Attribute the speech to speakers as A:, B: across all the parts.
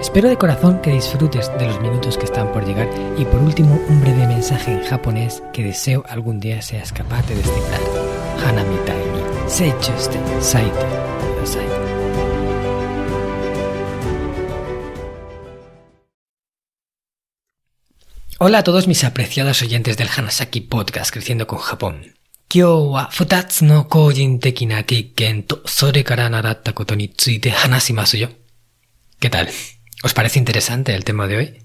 A: Espero de corazón que disfrutes de los minutos que están por llegar y por último un breve mensaje en japonés que deseo algún día seas capaz de descifrar. Hanamitai ni seichuste saite kudasai. Hola a todos mis apreciados oyentes del Hanasaki Podcast Creciendo con Japón. 今日は二つの個人的な経験とそれから習ったことについて話しますよ。¿Qué tal? ¿Os parece interesante el tema de hoy?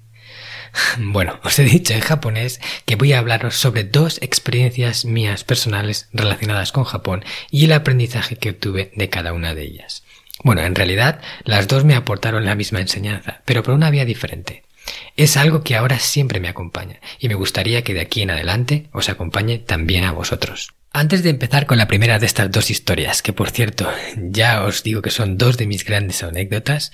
A: Bueno, os he dicho en japonés que voy a hablaros sobre dos experiencias mías personales relacionadas con Japón y el aprendizaje que obtuve de cada una de ellas. Bueno, en realidad las dos me aportaron la misma enseñanza, pero por una vía diferente. Es algo que ahora siempre me acompaña y me gustaría que de aquí en adelante os acompañe también a vosotros. Antes de empezar con la primera de estas dos historias, que por cierto ya os digo que son dos de mis grandes anécdotas,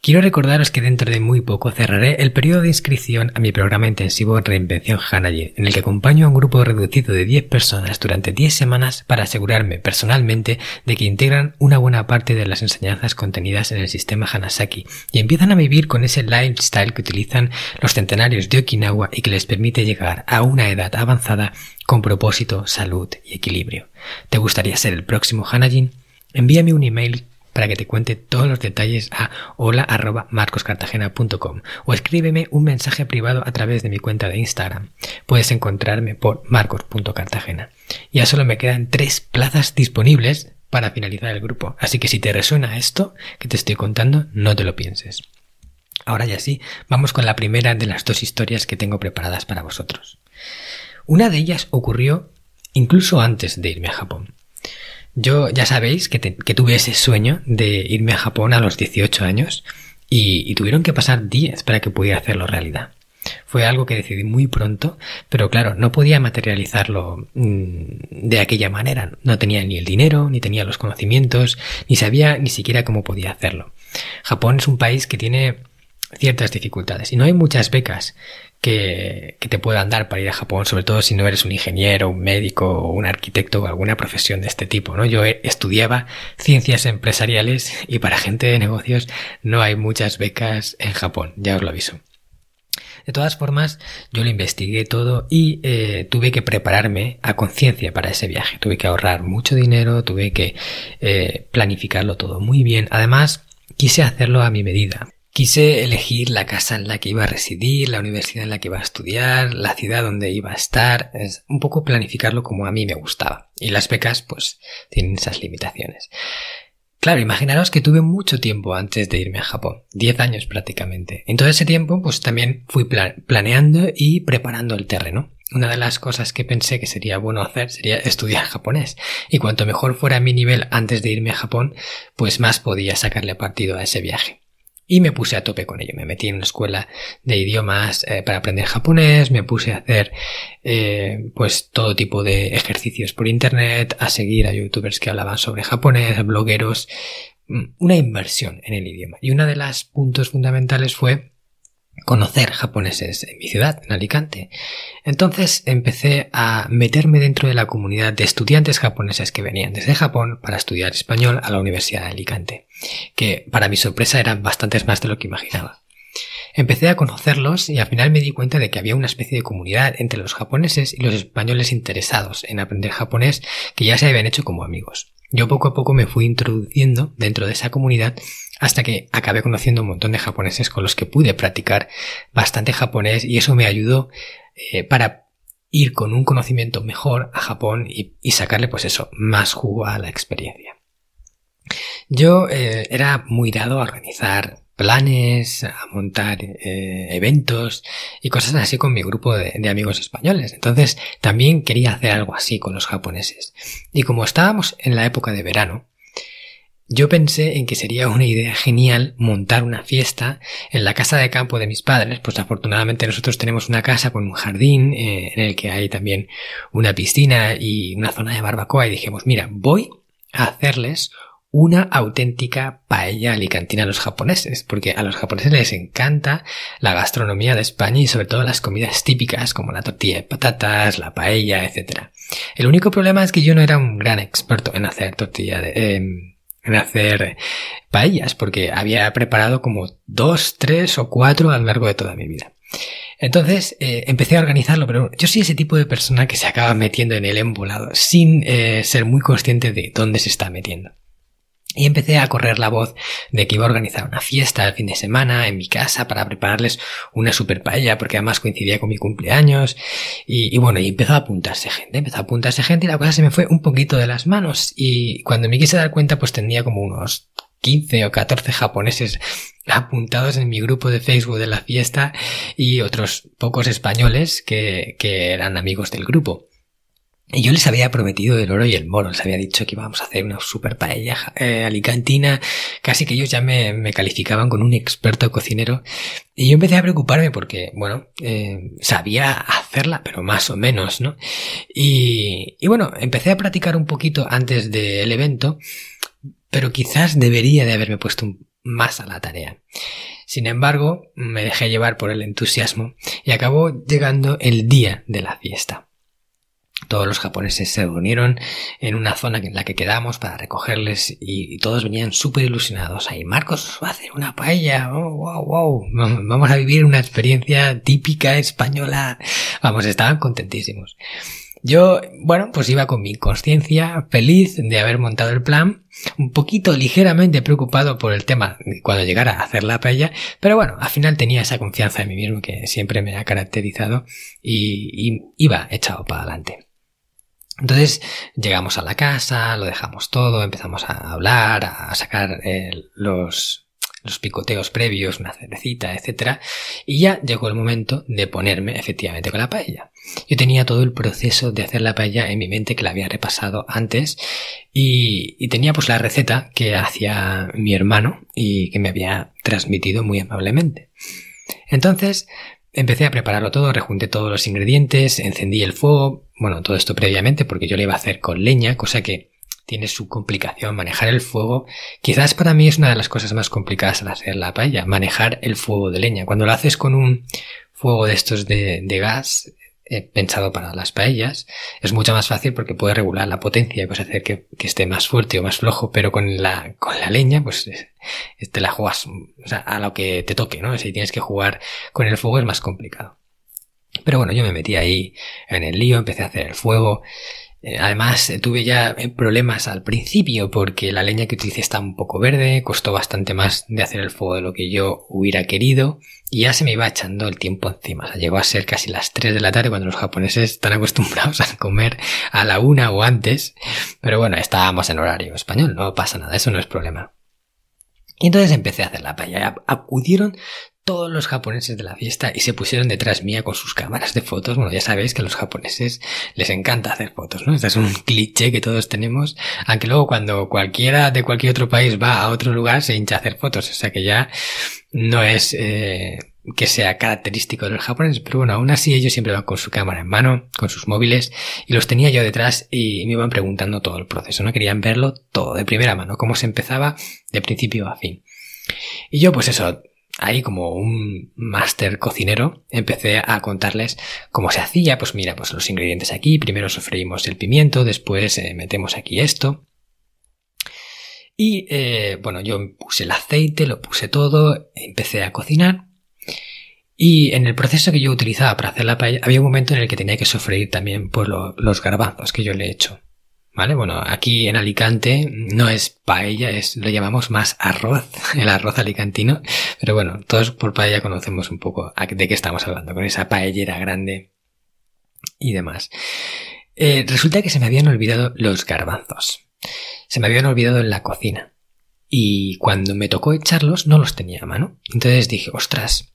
A: quiero recordaros que dentro de muy poco cerraré el periodo de inscripción a mi programa intensivo Reinvención Hanaji, en el que acompaño a un grupo reducido de 10 personas durante 10 semanas para asegurarme personalmente de que integran una buena parte de las enseñanzas contenidas en el sistema Hanasaki y empiezan a vivir con ese lifestyle que utilizan los centenarios de Okinawa y que les permite llegar a una edad avanzada con propósito, salud y equilibrio. ¿Te gustaría ser el próximo Hanajin? Envíame un email para que te cuente todos los detalles a hola.marcoscartagena.com o escríbeme un mensaje privado a través de mi cuenta de Instagram. Puedes encontrarme por marcos.cartagena. Ya solo me quedan tres plazas disponibles para finalizar el grupo, así que si te resuena esto que te estoy contando, no te lo pienses. Ahora ya sí, vamos con la primera de las dos historias que tengo preparadas para vosotros. Una de ellas ocurrió incluso antes de irme a Japón. Yo ya sabéis que, tuve ese sueño de irme a Japón a los 18 años y, tuvieron que pasar 10 para que pudiera hacerlo realidad. Fue algo que decidí muy pronto, pero claro, no podía materializarlo mm, de aquella manera. No tenía ni el dinero, ni tenía los conocimientos, ni sabía ni siquiera cómo podía hacerlo. Japón es un país que tiene ciertas dificultades y no hay muchas becas que, te puedan dar para ir a Japón, sobre todo si no eres un ingeniero, un médico o un arquitecto o alguna profesión de este tipo, ¿no? Yo estudiaba ciencias empresariales y para gente de negocios no hay muchas becas en Japón, ya os lo aviso. De todas formas, yo lo investigué todo y eh, tuve que prepararme a conciencia para ese viaje. Tuve que ahorrar mucho dinero, tuve que eh, planificarlo todo muy bien. Además, quise hacerlo a mi medida. Quise elegir la casa en la que iba a residir, la universidad en la que iba a estudiar, la ciudad donde iba a estar, es un poco planificarlo como a mí me gustaba. Y las becas, pues, tienen esas limitaciones. Claro, imaginaros que tuve mucho tiempo antes de irme a Japón, 10 años prácticamente. En todo ese tiempo, pues también fui planeando y preparando el terreno. Una de las cosas que pensé que sería bueno hacer sería estudiar japonés. Y cuanto mejor fuera mi nivel antes de irme a Japón, pues más podía sacarle partido a ese viaje. Y me puse a tope con ello. Me metí en una escuela de idiomas eh, para aprender japonés, me puse a hacer eh, pues todo tipo de ejercicios por internet, a seguir a youtubers que hablaban sobre japonés, blogueros, mm, una inversión en el idioma. Y uno de los puntos fundamentales fue conocer japoneses en mi ciudad, en Alicante. Entonces empecé a meterme dentro de la comunidad de estudiantes japoneses que venían desde Japón para estudiar español a la Universidad de Alicante, que para mi sorpresa eran bastantes más de lo que imaginaba. Empecé a conocerlos y al final me di cuenta de que había una especie de comunidad entre los japoneses y los españoles interesados en aprender japonés que ya se habían hecho como amigos. Yo poco a poco me fui introduciendo dentro de esa comunidad hasta que acabé conociendo un montón de japoneses con los que pude practicar bastante japonés y eso me ayudó eh, para ir con un conocimiento mejor a Japón y, sacarle pues eso, más jugo a la experiencia. Yo eh, era muy dado a organizar planes, a montar eh, eventos y cosas así con mi grupo de, de, amigos españoles. Entonces también quería hacer algo así con los japoneses. Y como estábamos en la época de verano, yo pensé en que sería una idea genial montar una fiesta en la casa de campo de mis padres, pues afortunadamente nosotros tenemos una casa con un jardín eh, en el que hay también una piscina y una zona de barbacoa y dijimos, mira, voy a hacerles una auténtica paella alicantina a los japoneses, porque a los japoneses les encanta la gastronomía de España y sobre todo las comidas típicas como la tortilla de patatas, la paella, etc. El único problema es que yo no era un gran experto en hacer tortilla de... Em, en hacer paellas, porque había preparado como dos, tres o cuatro a lo largo de toda mi vida. Entonces eh, empecé a organizarlo, pero yo soy ese tipo de persona que se acaba metiendo en el embolado sin eh, ser muy consciente de dónde se está metiendo. Y empecé a correr la voz de que iba a organizar una fiesta el fin de semana en mi casa para prepararles una super paella, porque además coincidía con mi cumpleaños. Y, bueno, y empezó a apuntarse gente, empezó a apuntarse gente y la cosa se me fue un poquito de las manos. Y cuando me quise dar cuenta, pues tenía como unos 15 o 14 japoneses apuntados en mi grupo de Facebook de la fiesta y otros pocos españoles que, que eran amigos del grupo. Y yo les había prometido el oro y el moro, les había dicho que íbamos a hacer una super paella eh, alicantina, casi que ellos ya me, me, calificaban con un experto cocinero. Y yo empecé a preocuparme porque, bueno, eh, sabía hacerla, pero más o menos, ¿no? Y, y bueno, empecé a practicar un poquito antes del evento, pero quizás debería de haberme puesto más a la tarea. Sin embargo, me dejé llevar por el entusiasmo y acabó llegando el día de la fiesta. Todos los japoneses se reunieron en una zona en la que quedamos para recogerles y, todos venían súper ilusionados. Ahí, Marcos va a hacer una paella. Oh, wow, wow. Vamos a vivir una experiencia típica española. Vamos, estaban contentísimos. Yo, bueno, pues iba con mi conciencia feliz de haber montado el plan, un poquito ligeramente preocupado por el tema cuando llegara a hacer la paella, pero bueno, al final tenía esa confianza en mí mismo que siempre me ha caracterizado y iba echado para adelante. Entonces llegamos a la casa, lo dejamos todo, empezamos a hablar, a sacar eh, los, picoteos previos, una cervecita, etc. Y ya llegó el momento de ponerme efectivamente con la paella. Yo tenía todo el proceso de hacer la paella en mi mente que la había repasado antes y, y tenía pues la receta que hacía mi hermano y que me había transmitido muy amablemente. Entonces, Empecé a prepararlo todo, rejunté todos los ingredientes, encendí el fuego, bueno, todo esto previamente porque yo lo iba a hacer con leña, cosa que tiene su complicación manejar el fuego. Quizás para mí es una de las cosas más complicadas al hacer la paella, manejar el fuego de leña. Cuando lo haces con un fuego de estos de, de gas, pensado para las paellas, es mucho más fácil porque puede regular la potencia y puedes hacer que, esté más fuerte o más flojo, pero con la, con la leña, pues te la juegas o sea, a lo que te toque, ¿no? Si tienes que jugar con el fuego es más complicado. Pero bueno, yo me metí ahí en el lío, empecé a hacer el fuego, eh, además, eh, tuve ya eh, problemas al principio porque la leña que utilicé está un poco verde, costó bastante más de hacer el fuego de lo que yo hubiera querido y ya se me iba echando el tiempo encima. O sea, llegó a ser casi las 3 de la tarde cuando los japoneses están acostumbrados a comer a la una o antes. Pero bueno, estábamos en horario español, no pasa nada, eso no es problema. Y entonces empecé a hacer la paella. Acudieron todos los japoneses de la fiesta y se pusieron detrás mía con sus cámaras de fotos. Bueno, ya sabéis que a los japoneses les encanta hacer fotos, ¿no? Este es un cliché que todos tenemos, aunque luego cuando cualquiera de cualquier otro país va a otro lugar se hincha a hacer fotos, o sea que ya no es eh, que sea característico de los japoneses, pero bueno, aún así ellos siempre van con su cámara en mano, con sus móviles, y los tenía yo detrás y me iban preguntando todo el proceso, ¿no? Querían verlo todo de primera mano, cómo se empezaba de principio a fin. Y yo pues eso, ahí como un máster cocinero empecé a contarles cómo se hacía, pues mira, pues los ingredientes aquí, primero sofreímos el pimiento, después eh, metemos aquí esto. Y eh, bueno, yo puse el aceite, lo puse todo, empecé a cocinar. Y en el proceso que yo utilizaba para hacer la paella, había un momento en el que tenía que sofreír también pues, los garbanzos que yo le he hecho. ¿Vale? Bueno, aquí en Alicante no es paella, es, lo llamamos más arroz, el arroz alicantino. Pero bueno, todos por paella conocemos un poco de qué estamos hablando, con esa paellera grande y demás. Eh, resulta que se me habían olvidado los garbanzos. Se me habían olvidado en la cocina. Y cuando me tocó echarlos, no los tenía a mano. Entonces dije, ostras,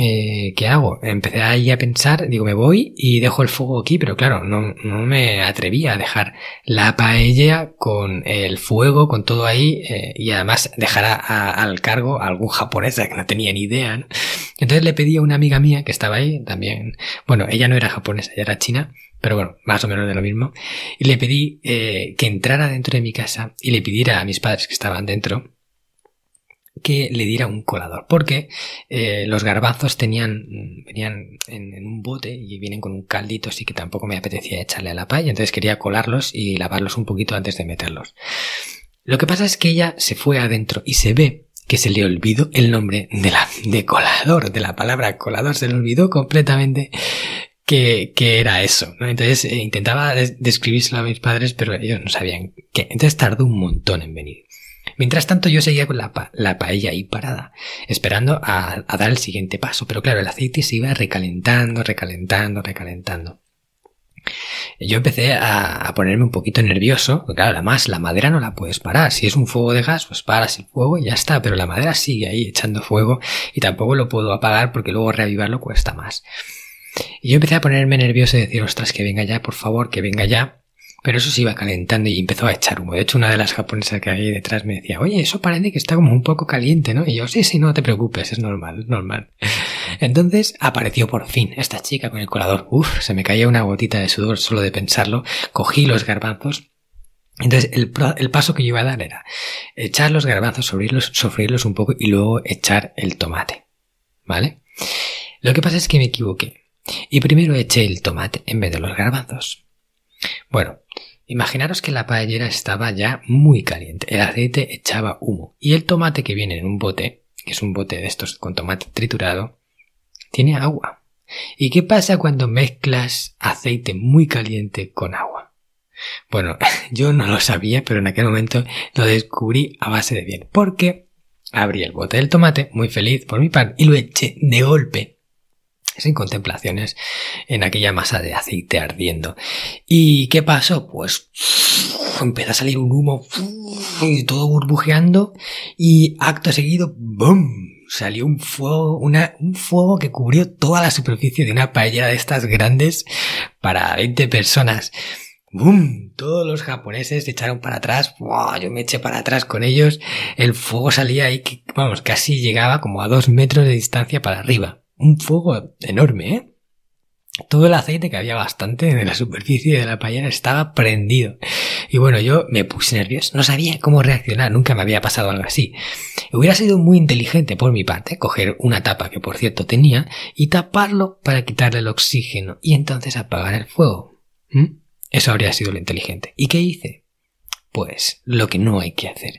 A: eh, ¿qué hago? Empecé ahí a pensar, digo, me voy y dejo el fuego aquí, pero claro, no, no me atrevía a dejar la paella con el fuego, con todo ahí, eh, y además dejar al cargo a algún japonés que no tenía ni idea. ¿no? Entonces le pedí a una amiga mía que estaba ahí también, bueno, ella no era japonesa, ella era china, pero bueno, más o menos de lo mismo, y le pedí eh, que entrara dentro de mi casa y le pidiera a mis padres que estaban dentro, que le diera un colador, porque eh, los garbanzos tenían, venían en, un bote y vienen con un caldito, así que tampoco me apetecía echarle a la paella, entonces quería colarlos y lavarlos un poquito antes de meterlos. Lo que pasa es que ella se fue adentro y se ve que se le olvidó el nombre de la, de colador, de la palabra colador, se le olvidó completamente que, que era eso, ¿no? Entonces eh, intentaba describírselo a mis padres, pero ellos no sabían qué. Entonces tardó un montón en venir. Mientras tanto yo seguía con la, la paella ahí parada, esperando a, dar el siguiente paso, pero claro, el aceite se iba recalentando, recalentando, recalentando. Yo empecé a, ponerme un poquito nervioso, porque claro, además la madera no la puedes parar. Si es un fuego de gas, pues paras el fuego y ya está, pero la madera sigue ahí echando fuego y tampoco lo puedo apagar porque luego reavivarlo cuesta más. Y yo empecé a ponerme nervioso y decir, ostras, que venga ya, por favor, que venga ya. Pero eso se iba calentando y empezó a echar humo. De hecho, una de las japonesas que hay detrás me decía, oye, eso parece que está como un poco caliente, ¿no? Y yo, sí, sí, no te preocupes, es normal, normal. Entonces apareció por fin esta chica con el colador. Uf, se me caía una gotita de sudor solo de pensarlo. Cogí los garbanzos. Entonces, el, el paso que yo iba a dar era echar los garbanzos, sofreírlos, sofreírlos un poco y luego echar el tomate. ¿Vale? Lo que pasa es que me equivoqué. Y primero eché el tomate en vez de los garbanzos. Bueno, imaginaros que la paellera estaba ya muy caliente, el aceite echaba humo y el tomate que viene en un bote, que es un bote de estos con tomate triturado, tiene agua. ¿Y qué pasa cuando mezclas aceite muy caliente con agua? Bueno, yo no lo sabía, pero en aquel momento lo descubrí a base de bien, porque abrí el bote del tomate, muy feliz por mi pan, y lo eché de golpe sin contemplaciones en aquella masa de aceite ardiendo. ¿Y qué pasó? Pues empezó a salir un humo y todo burbujeando y acto seguido ¡bum! salió un fuego, un fuego que cubrió toda la superficie de una paella de estas grandes para 20 personas. ¡Bum! Todos los japoneses se echaron para atrás. Yo me eché para atrás con ellos. El fuego salía ahí, vamos, casi llegaba como a dos metros de distancia para arriba un fuego enorme, ¿eh? Todo el aceite que había bastante en la superficie de la paella estaba prendido. Y bueno, yo me puse nervioso, no sabía cómo reaccionar, nunca me había pasado algo así. Hubiera sido muy inteligente por mi parte coger una tapa que por cierto tenía y taparlo para quitarle el oxígeno y entonces apagar el fuego. ¿Mm? Eso habría sido lo inteligente. ¿Y qué hice? Pues lo que no hay que hacer.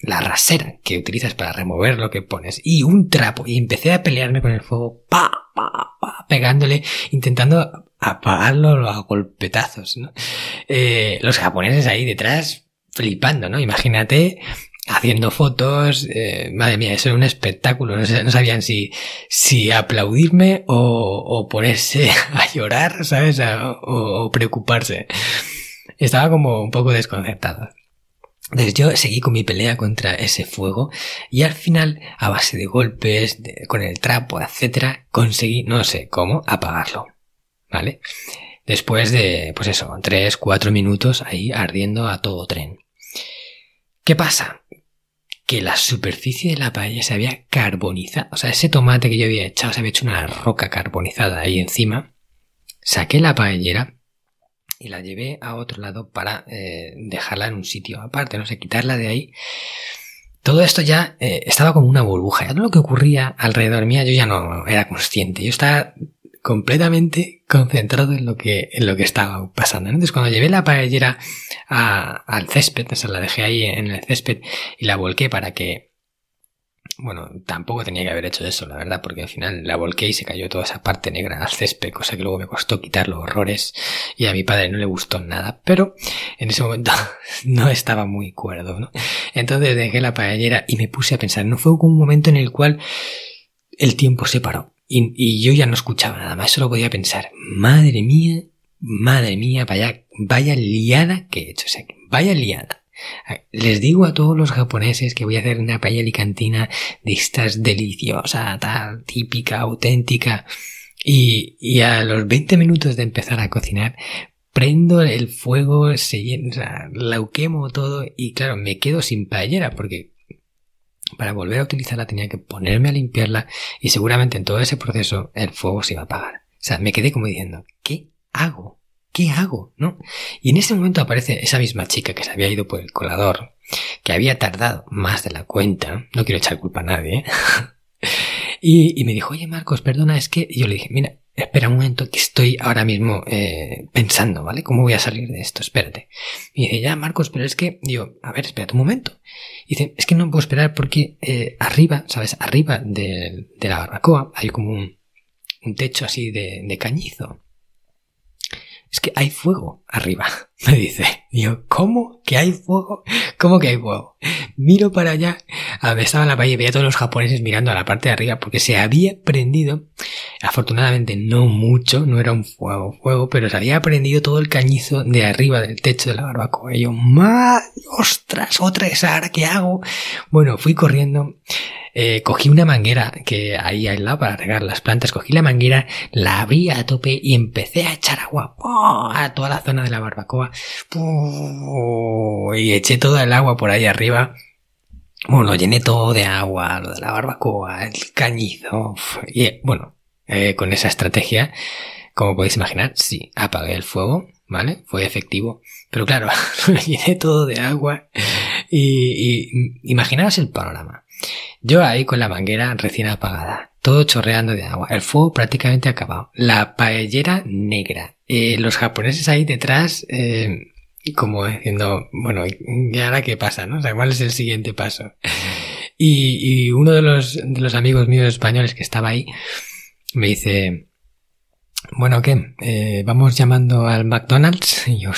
A: la rasera que utilizas para remover lo que pones y un trapo y empecé a pelearme con el fuego, pa, pa, pa, pegándole, intentando apagarlo a golpetazos. Eh, los japoneses ahí detrás flipando, ¿no? Imagínate haciendo fotos, eh, madre mía, eso era un espectáculo, no, sabían si, si aplaudirme o, o ponerse a llorar, ¿sabes? o, o preocuparse. Estaba como un poco desconcertado. Entonces yo seguí con mi pelea contra ese fuego y al final, a base de golpes, con el trapo, etcétera, conseguí, no sé cómo, apagarlo. ¿Vale? Después de, pues eso, tres, cuatro minutos ahí ardiendo a todo tren. ¿Qué pasa? Que la superficie de la paella se había carbonizado. O sea, ese tomate que yo había echado se había hecho una roca carbonizada ahí encima. Saqué la paellera y la llevé a otro lado para eh, dejarla en un sitio aparte, no sé, quitarla de ahí. todo esto ya eh, estaba como una burbuja. Todo lo que ocurría alrededor mía yo ya no era consciente. Yo estaba completamente concentrado en lo que, en lo que estaba pasando. Entonces cuando llevé la paellera al césped, o sea, la dejé ahí en el césped y la volqué para que bueno, tampoco tenía que haber hecho eso, la verdad, porque al final la volqué y se cayó toda esa parte negra al césped, cosa que luego me costó quitar los horrores y a mi padre no le gustó nada, pero en ese momento no estaba muy cuerdo, ¿no? Entonces dejé la paellera y me puse a pensar, no fue un momento en el cual el tiempo se paró y, y yo ya no escuchaba nada más, solo podía pensar, madre mía, madre mía, vaya, vaya liada que he hecho, o sea, vaya liada. Les digo a todos los japoneses que voy a hacer una paella alicantina de estas deliciosa, tal, típica, auténtica. Y, a los 20 minutos de empezar a cocinar, prendo el fuego, se la quemo todo y claro, me quedo sin paellera porque para volver a utilizarla tenía que ponerme a limpiarla y seguramente en todo ese proceso el fuego se iba a apagar. O sea, me quedé como diciendo, ¿qué hago? ¿Qué hago? ¿No? Y en ese momento aparece esa misma chica que se había ido por el colador, que había tardado más de la cuenta, no quiero echar culpa a nadie, ¿eh? y, me dijo, oye Marcos, perdona, es que yo le dije, mira, espera un momento que estoy ahora mismo eh, pensando, ¿vale? ¿Cómo voy a salir de esto? Espérate. Y dice, ya Marcos, pero es que, yo, a ver, espérate un momento. Y dice, es que no puedo esperar porque eh, arriba, ¿sabes? Arriba de, la barbacoa hay como un, techo así de cañizo es que hay fuego arriba, me dice. Y yo, ¿cómo que hay fuego? ¿Cómo que hay fuego? Miro para allá, estaba la paella y veía a todos los japoneses mirando a la parte de arriba porque se había prendido, afortunadamente no mucho, no era un fuego, fuego, pero se había prendido todo el cañizo de arriba del techo de la barbacoa. Y yo, ¡ma! ¡Ostras! ¡Otra esa! ¿Ahora qué hago? Bueno, fui corriendo eh, cogí una manguera que ahí al lado para regar las plantas, cogí la manguera, la abrí a tope y empecé a echar agua a toda la zona de la barbacoa y eché toda el agua por ahí arriba. Bueno, llené todo de agua, lo de la barbacoa, el cañizo. Y bueno, eh, con esa estrategia, como podéis imaginar, sí, apagué el fuego, ¿vale? Fue efectivo. Pero claro, llené todo de agua y, y imaginaos el panorama. Yo ahí con la manguera recién apagada, todo chorreando de agua, el fuego prácticamente acabado, la paellera negra, eh, los japoneses ahí detrás, eh, como diciendo, bueno, ¿y ahora qué pasa? ¿no? O sea, ¿cuál es el siguiente paso? Y, uno de los, de los amigos míos españoles que estaba ahí me dice, bueno, ¿qué? Eh, ¿Vamos llamando al McDonald's? Y yo,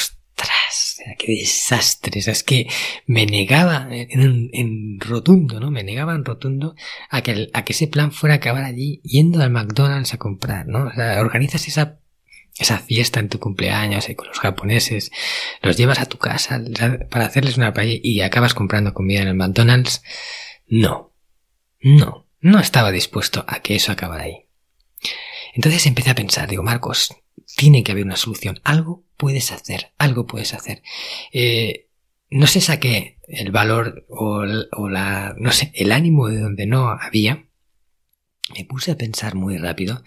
A: qué desastre. es que me negaba en, rotundo, ¿no? Me negaba en rotundo a que, a que ese plan fuera a acabar allí yendo al McDonald's a comprar, ¿no? O sea, organizas esa esa fiesta en tu cumpleaños y con los japoneses, los llevas a tu casa para hacerles una paella y acabas comprando comida en el McDonald's. No, no, no estaba dispuesto a que eso acabara ahí. Entonces empecé a pensar, digo, Marcos, tiene que haber una solución. Algo puedes hacer, algo puedes hacer. Eh, no se saqué el valor o, o, la, no sé, el ánimo de donde no había. Me puse a pensar muy rápido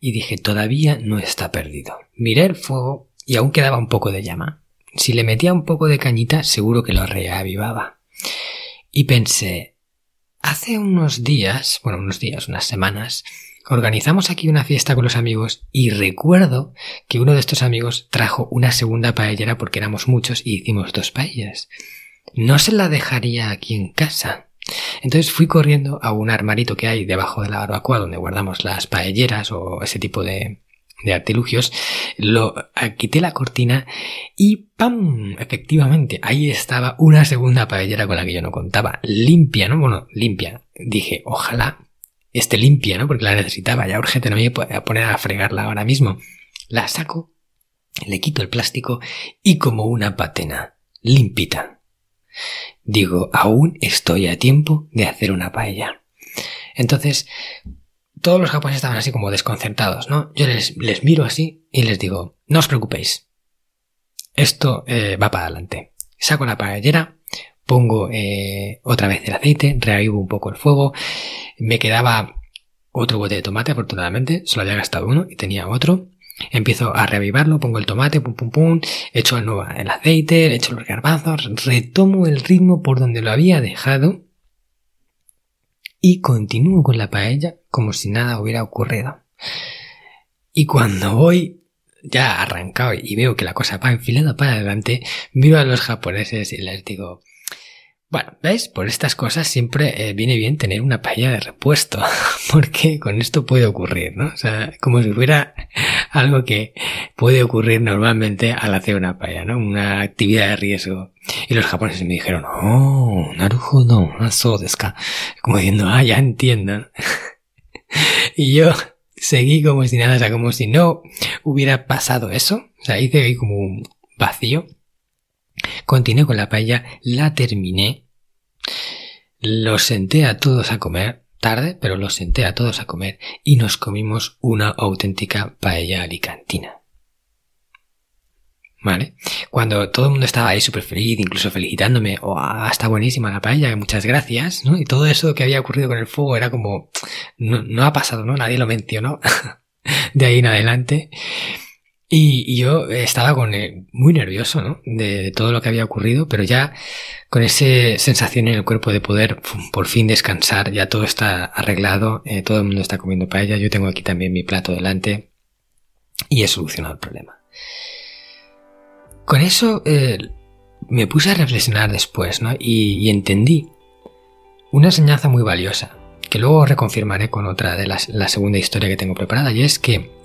A: y dije, todavía no está perdido. Miré el fuego y aún quedaba un poco de llama. Si le metía un poco de cañita, seguro que lo reavivaba. Y pensé, hace unos días, bueno, unos días, unas semanas, organizamos aquí una fiesta con los amigos y recuerdo que uno de estos amigos trajo una segunda paellera porque éramos muchos y hicimos dos paellas. No se la dejaría aquí en casa. Entonces fui corriendo a un armarito que hay debajo de la barbacoa donde guardamos las paelleras o ese tipo de, de artilugios, lo quité la cortina y ¡pam! Efectivamente, ahí estaba una segunda paellera con la que yo no contaba, limpia, ¿no? Bueno, limpia. Dije, ojalá esté limpia, ¿no? Porque la necesitaba, ya urgente, no me voy a poner a fregarla ahora mismo. La saco, le quito el plástico y como una patena, limpita. Digo, aún estoy a tiempo de hacer una paella. Entonces, todos los japoneses estaban así como desconcertados, ¿no? Yo les, miro así y les digo, no os preocupéis. Esto eh, va para adelante. Saco la paellera, pongo eh, otra vez el aceite, reavivo un poco el fuego, me quedaba otro bote de tomate afortunadamente, solo había gastado uno y tenía otro. Empiezo a reavivarlo, pongo el tomate, pum pum pum, echo el aceite, echo los garbanzos, retomo el ritmo por donde lo había dejado y continúo con la paella como si nada hubiera ocurrido. Y cuando voy ya arrancado y veo que la cosa va enfilada para adelante, a los japoneses y les digo, bueno, ¿veis? Por estas cosas siempre eh, viene bien tener una paella de repuesto, porque con esto puede ocurrir, ¿no? O sea, como si fuera algo que puede ocurrir normalmente al hacer una paella, ¿no? Una actividad de riesgo. Y los japoneses me dijeron, oh, naruhodo, eso Como diciendo, ah, ya entiendo. y yo seguí como si nada, o sea, como si no hubiera pasado eso. O sea, hice ahí como un vacío. Continué con la paella, la terminé. Los senté a todos a comer, tarde, pero los senté a todos a comer y nos comimos una auténtica paella alicantina. ¿Vale? Cuando todo el mundo estaba ahí súper feliz, incluso felicitándome, oh, está buenísima la paella, muchas gracias. Y todo eso que había ocurrido con el fuego era como, no, no ha pasado, ¿no? Nadie lo mencionó de ahí en adelante. Y, yo estaba con muy nervioso, ¿no? De, todo lo que había ocurrido, pero ya con esa sensación en el cuerpo de poder por fin descansar, ya todo está arreglado, eh, todo el mundo está comiendo paella, yo tengo aquí también mi plato delante y he solucionado el problema. Con eso eh, me puse a reflexionar después, ¿no? Y, entendí una enseñanza muy valiosa, que luego reconfirmaré con otra de la segunda historia que tengo preparada, y es que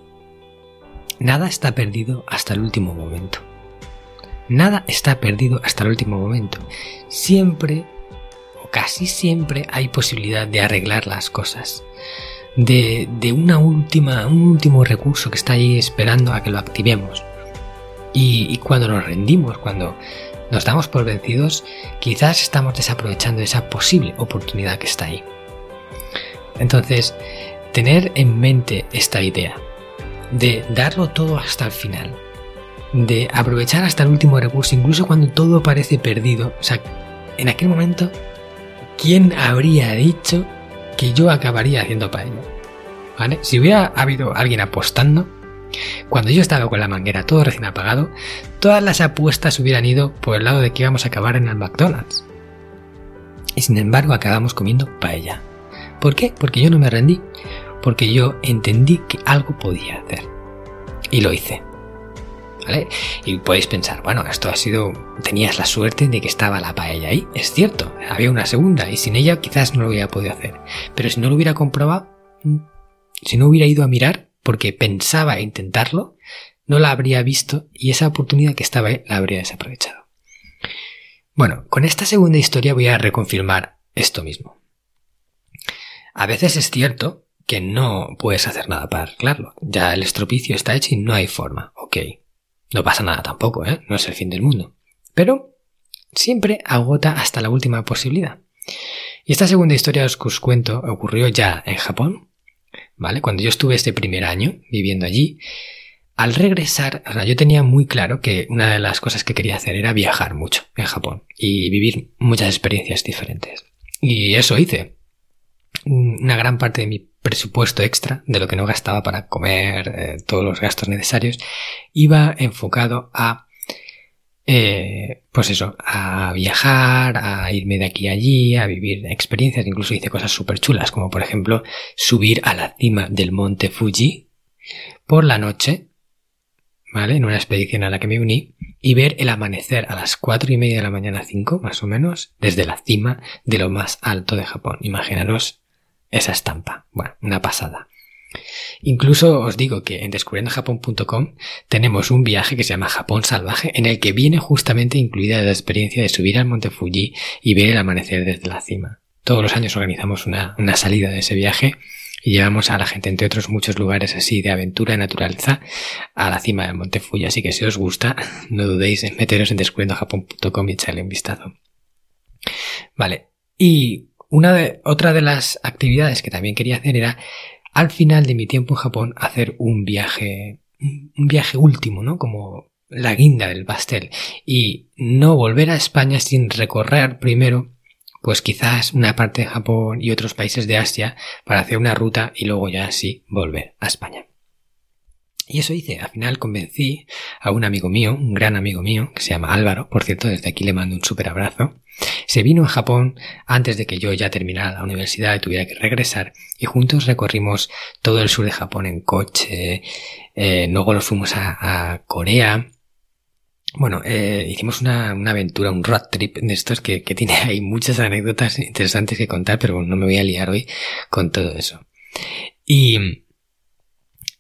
A: Nada está perdido hasta el último momento. Nada está perdido hasta el último momento. Siempre, o casi siempre, hay posibilidad de arreglar las cosas. De, una última, un último recurso que está ahí esperando a que lo activemos. Y cuando nos rendimos, cuando nos damos por vencidos, quizás estamos desaprovechando esa posible oportunidad que está ahí. Entonces, tener en mente esta idea de darlo todo hasta el final, de aprovechar hasta el último recurso, incluso cuando todo parece perdido. O sea, en aquel momento, ¿quién habría dicho que yo acabaría haciendo paella? ¿Vale? Si hubiera habido alguien apostando, cuando yo estaba con la manguera todo recién apagado, todas las apuestas hubieran ido por el lado de que íbamos a acabar en el McDonald's. Y sin embargo acabamos comiendo paella. ¿Por qué? Porque yo no me rendí porque yo entendí que algo podía hacer. Y lo hice. ¿Vale? Y podéis pensar, bueno, esto ha sido, tenías la suerte de que estaba la paella ahí. Es cierto, había una segunda y sin ella quizás no lo hubiera podido hacer. Pero si no lo hubiera comprobado, mm, si no hubiera ido a mirar porque pensaba intentarlo, no la habría visto y esa oportunidad que estaba ahí la habría desaprovechado. Bueno, con esta segunda historia voy a reconfirmar esto mismo. A veces es cierto que no puedes hacer nada para arreglarlo. Ya el estropicio está hecho y no hay forma. Ok. No pasa nada tampoco, ¿eh? No es el fin del mundo. Pero siempre agota hasta la última posibilidad. Y esta segunda historia que os cuento ocurrió ya en Japón, ¿vale? Cuando yo estuve este primer año viviendo allí, al regresar, yo tenía muy claro que una de las cosas que quería hacer era viajar mucho en Japón y vivir muchas experiencias diferentes. Y eso hice. Una gran parte de mi presupuesto extra de lo que no gastaba para comer, eh, todos los gastos necesarios, iba enfocado a, eh, pues eso, a viajar, a irme de aquí a allí, a vivir experiencias, incluso hice cosas súper chulas, como por ejemplo subir a la cima del monte Fuji por la noche, ¿vale? En una expedición a la que me uní, y ver el amanecer a las cuatro y media de la mañana, cinco, más o menos, desde la cima de lo más alto de Japón. Imaginaros esa estampa. Bueno, una pasada. Incluso os digo que en descubriendojapón.com tenemos un viaje que se llama Japón Salvaje en el que viene justamente incluida la experiencia de subir al monte Fuji y ver el amanecer desde la cima. Todos los años organizamos una, una salida de ese viaje y llevamos a la gente, entre otros muchos lugares así de aventura y naturaleza, a la cima del monte Fuji. Así que si os gusta, no dudéis en meteros en descubriendojapón.com y echarle un vistazo. Vale. Y una de, otra de las actividades que también quería hacer era, al final de mi tiempo en Japón, hacer un viaje, un viaje último, ¿no? Como la guinda del pastel. Y no volver a España sin recorrer primero, pues quizás una parte de Japón y otros países de Asia para hacer una ruta y luego ya así volver a España. Y eso hice. Al final convencí a un amigo mío, un gran amigo mío, que se llama Álvaro, por cierto, desde aquí le mando un súper abrazo. Se vino a Japón antes de que yo ya terminara la universidad y tuviera que regresar y juntos recorrimos todo el sur de Japón en coche. Eh, luego nos fuimos a, Corea. Bueno, eh, hicimos una, aventura, un road trip de estos que, que tiene ahí muchas anécdotas interesantes que contar, pero no me voy a liar hoy con todo eso. Y,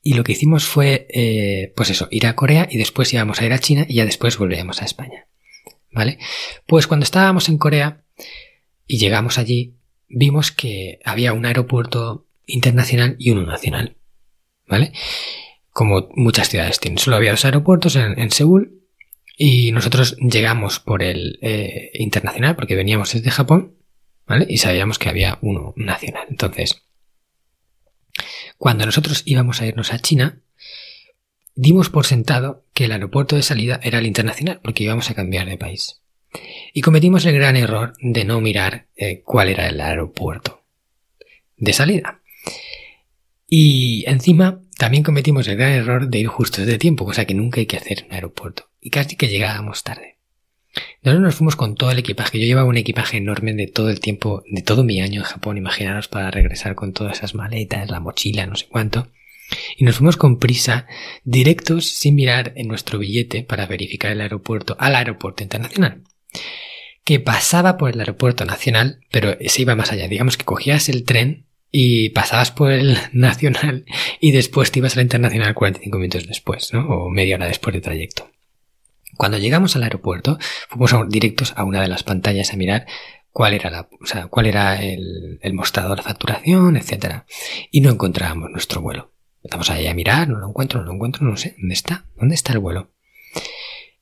A: y lo que hicimos fue, eh, pues eso, ir a Corea y después íbamos a ir a China y ya después volvíamos a España. ¿Vale? Pues cuando estábamos en Corea y llegamos allí, vimos que había un aeropuerto internacional y uno nacional. ¿Vale? Como muchas ciudades tienen. Solo había dos aeropuertos en, Seúl y nosotros llegamos por el eh, internacional porque veníamos desde Japón. ¿Vale? Y sabíamos que había uno nacional. Entonces, cuando nosotros íbamos a irnos a China, dimos por sentado que el aeropuerto de salida era el internacional, porque íbamos a cambiar de país. Y cometimos el gran error de no mirar eh, cuál era el aeropuerto de salida. Y encima también cometimos el gran error de ir justo de tiempo, cosa que nunca hay que hacer en un aeropuerto. Y casi que llegábamos tarde. Nosotros nos fuimos con todo el equipaje. Yo llevaba un equipaje enorme de todo el tiempo, de todo mi año en Japón. Imaginaros para regresar con todas esas maletas, la mochila, no sé cuánto. Y nos fuimos con prisa, directos, sin mirar en nuestro billete para verificar el aeropuerto, al aeropuerto internacional. Que pasaba por el aeropuerto nacional, pero se iba más allá. Digamos que cogías el tren y pasabas por el nacional y después te ibas al internacional 45 minutos después, ¿no? O media hora después de trayecto. Cuando llegamos al aeropuerto, fuimos directos a una de las pantallas a mirar cuál era la, o sea, cuál era el, mostrador de facturación, etcétera, y no encontrábamos nuestro vuelo. Estamos ahí a mirar, no lo encuentro, no lo encuentro, no sé, ¿dónde está? ¿Dónde está el vuelo?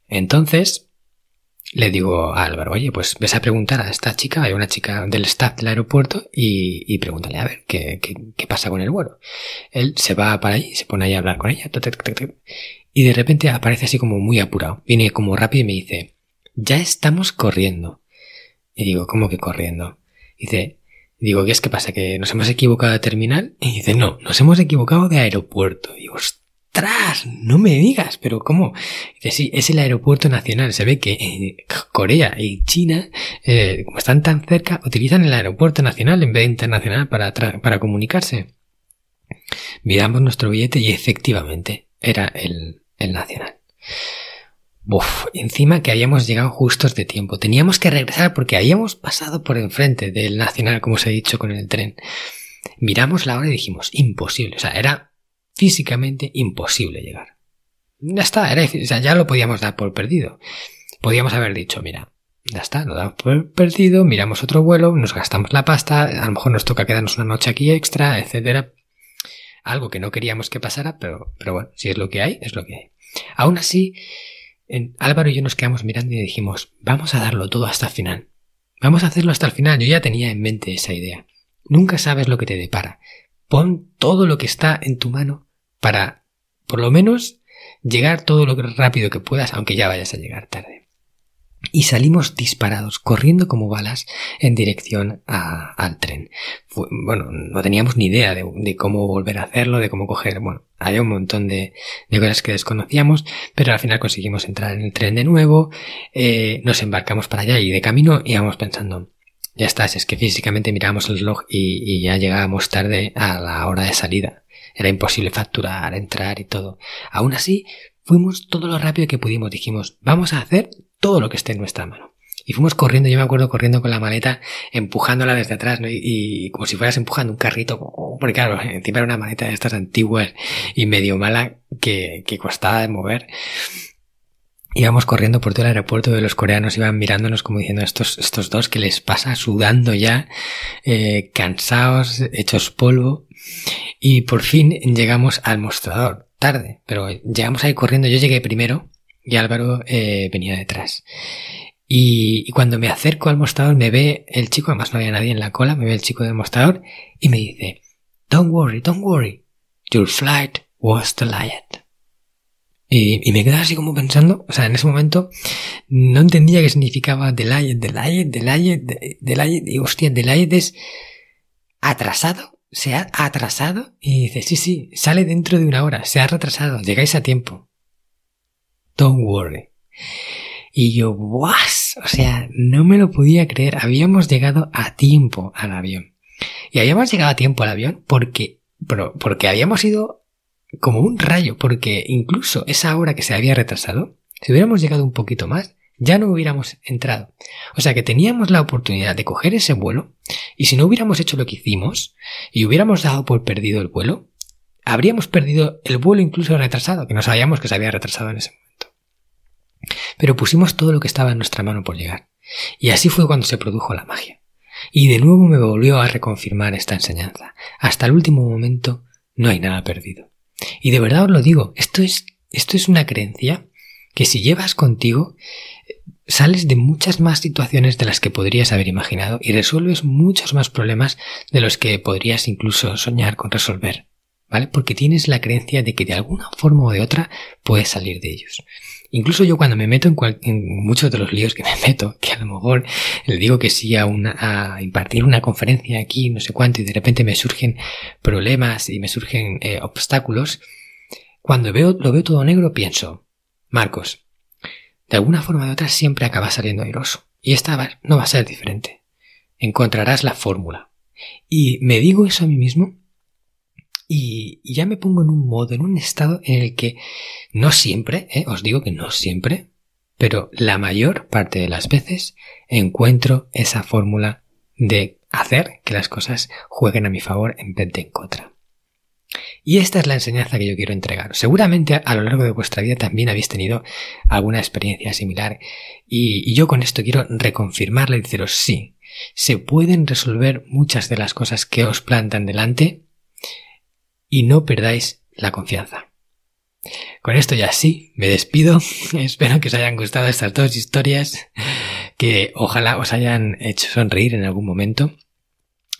A: Entonces, le digo a Álvaro, oye, pues ves a preguntar a esta chica, hay una chica del staff del aeropuerto, y, y pregúntale a ver qué, qué, qué, pasa con el vuelo. Él se va para allí, se pone ahí a hablar con ella, y de repente aparece así como muy apurado. Viene como rápido y me dice, ya estamos corriendo. Y digo, ¿cómo que corriendo? dice, digo, ¿qué es que pasa? ¿Que nos hemos equivocado de terminal? Y dice, no, nos hemos equivocado de aeropuerto. Y digo, No me digas, pero ¿cómo? dice, sí, es el aeropuerto nacional. Se ve que eh, Corea y China, eh, como están tan cerca, utilizan el aeropuerto nacional en vez de internacional para, para comunicarse. Miramos nuestro billete y efectivamente era el, el Nacional. Uf, encima que habíamos llegado justos de tiempo. Teníamos que regresar porque habíamos pasado por enfrente del Nacional, como os he dicho, con el tren. Miramos la hora y dijimos, imposible. O sea, era físicamente imposible llegar. Ya está, era, ya lo podíamos dar por perdido. Podíamos haber dicho, mira, ya está, lo damos por perdido, miramos otro vuelo, nos gastamos la pasta, a lo mejor nos toca quedarnos una noche aquí extra, etcétera algo que no queríamos que pasara, pero, pero bueno, si es lo que hay, es lo que hay. Aún así, en, Álvaro y yo nos quedamos mirando y dijimos, vamos a darlo todo hasta el final. Vamos a hacerlo hasta el final. Yo ya tenía en mente esa idea. Nunca sabes lo que te depara. Pon todo lo que está en tu mano para, por lo menos, llegar todo lo rápido que puedas, aunque ya vayas a llegar tarde y salimos disparados, corriendo como balas en dirección al tren. bueno, no teníamos ni idea de, cómo volver a hacerlo, de cómo coger, bueno, había un montón de, cosas que desconocíamos, pero al final conseguimos entrar en el tren de nuevo, eh, nos embarcamos para allá y de camino íbamos pensando, ya está, es que físicamente mirábamos el reloj y, y ya llegábamos tarde a la hora de salida. Era imposible facturar, entrar y todo. Aún así, fuimos todo lo rápido que pudimos. Dijimos, vamos a hacer todo lo que esté en nuestra mano. Y fuimos corriendo, yo me acuerdo corriendo con la maleta, empujándola desde atrás, ¿no? y, como si fueras empujando un carrito, porque claro, encima era una maleta de estas antiguas y medio mala que, que costaba de mover. Íbamos corriendo por todo el aeropuerto de los coreanos, iban mirándonos como diciendo estos, estos dos que les pasa sudando ya, eh, cansados, hechos polvo. Y por fin llegamos al mostrador, tarde, pero llegamos ahí corriendo, yo llegué primero, y Álvaro eh, venía detrás. Y, cuando me acerco al mostrador me ve el chico, además no había nadie en la cola, me ve el chico del mostrador y me dice, Don't worry, don't worry, your flight was delayed. Y, y me quedaba así como pensando, o sea, en ese momento no entendía qué significaba delayed, delayed, delayed, delayed, y hostia, delayed es atrasado se ha atrasado y dice, sí, sí, sale dentro de una hora, se ha retrasado, llegáis a tiempo. Don't worry. Y yo, ¡guas! O sea, no me lo podía creer. Habíamos llegado a tiempo al avión. Y habíamos llegado a tiempo al avión porque, porque habíamos ido como un rayo, porque incluso esa hora que se había retrasado, si hubiéramos llegado un poquito más, ya no hubiéramos entrado. O sea que teníamos la oportunidad de coger ese vuelo y si no hubiéramos hecho lo que hicimos y hubiéramos dado por perdido el vuelo, habríamos perdido el vuelo incluso retrasado, que no sabíamos que se había retrasado en ese momento. Pero pusimos todo lo que estaba en nuestra mano por llegar. Y así fue cuando se produjo la magia. Y de nuevo me volvió a reconfirmar esta enseñanza. Hasta el último momento no hay nada perdido. Y de verdad os lo digo, esto es, esto es una creencia que si llevas contigo, sales de muchas más situaciones de las que podrías haber imaginado y resuelves muchos más problemas de los que podrías incluso soñar con resolver. ¿Vale? Porque tienes la creencia de que de alguna forma o de otra puedes salir de ellos. Incluso yo cuando me meto en, en, muchos de los líos que me meto, que a lo mejor le digo que sí a, una, a impartir una conferencia aquí, no sé cuánto, y de repente me surgen problemas y me surgen eh, obstáculos, cuando veo, lo veo todo negro pienso, Marcos, de alguna forma de otra siempre acabas saliendo airoso. Y esta vez no va a ser diferente. Encontrarás la fórmula. Y me digo eso a mí mismo y ya me pongo en un modo, en un estado en el que no siempre, eh, os digo que no siempre, pero la mayor parte de las veces encuentro esa fórmula de hacer que las cosas jueguen a mi favor en vez de en contra. Y esta es la enseñanza que yo quiero entregar. Seguramente a lo largo de vuestra vida también habéis tenido alguna experiencia similar y, yo con esto quiero reconfirmarle y deciros sí, se pueden resolver muchas de las cosas que os plantan delante y no perdáis la confianza. Con esto ya sí, me despido. Espero que os hayan gustado estas dos historias, que ojalá os hayan hecho sonreír en algún momento.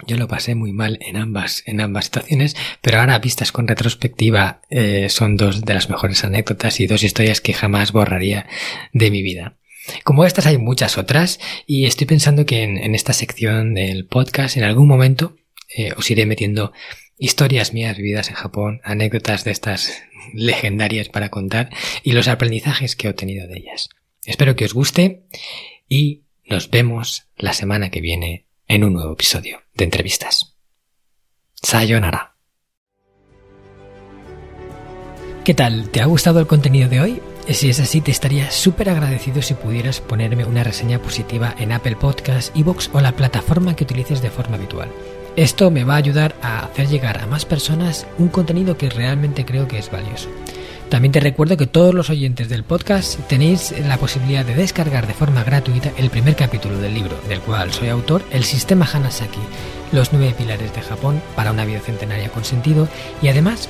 A: Yo lo pasé muy mal en ambas, en ambas situaciones, pero ahora vistas con retrospectiva eh, son dos de las mejores anécdotas y dos historias que jamás borraría de mi vida. Como estas hay muchas otras y estoy pensando que en, esta sección del podcast en algún momento eh, os iré metiendo historias mías vividas en Japón, anécdotas de estas legendarias para contar y los aprendizajes que he obtenido de ellas. Espero que os guste y nos vemos la semana que viene en un nuevo episodio de entrevistas. Sayonara. ¿Qué tal? ¿Te ha gustado el contenido de hoy? Si es así, te estaría súper agradecido si pudieras ponerme una reseña positiva en Apple Podcasts, Evox o la plataforma que utilices de forma habitual. Esto me va a ayudar a hacer llegar a más personas un contenido que realmente creo que es valioso. También te recuerdo que todos los oyentes del podcast tenéis la posibilidad de descargar de forma gratuita el primer capítulo del libro, del cual soy autor, El Sistema Hanasaki, los nueve pilares de Japón para una vida centenaria con sentido, y además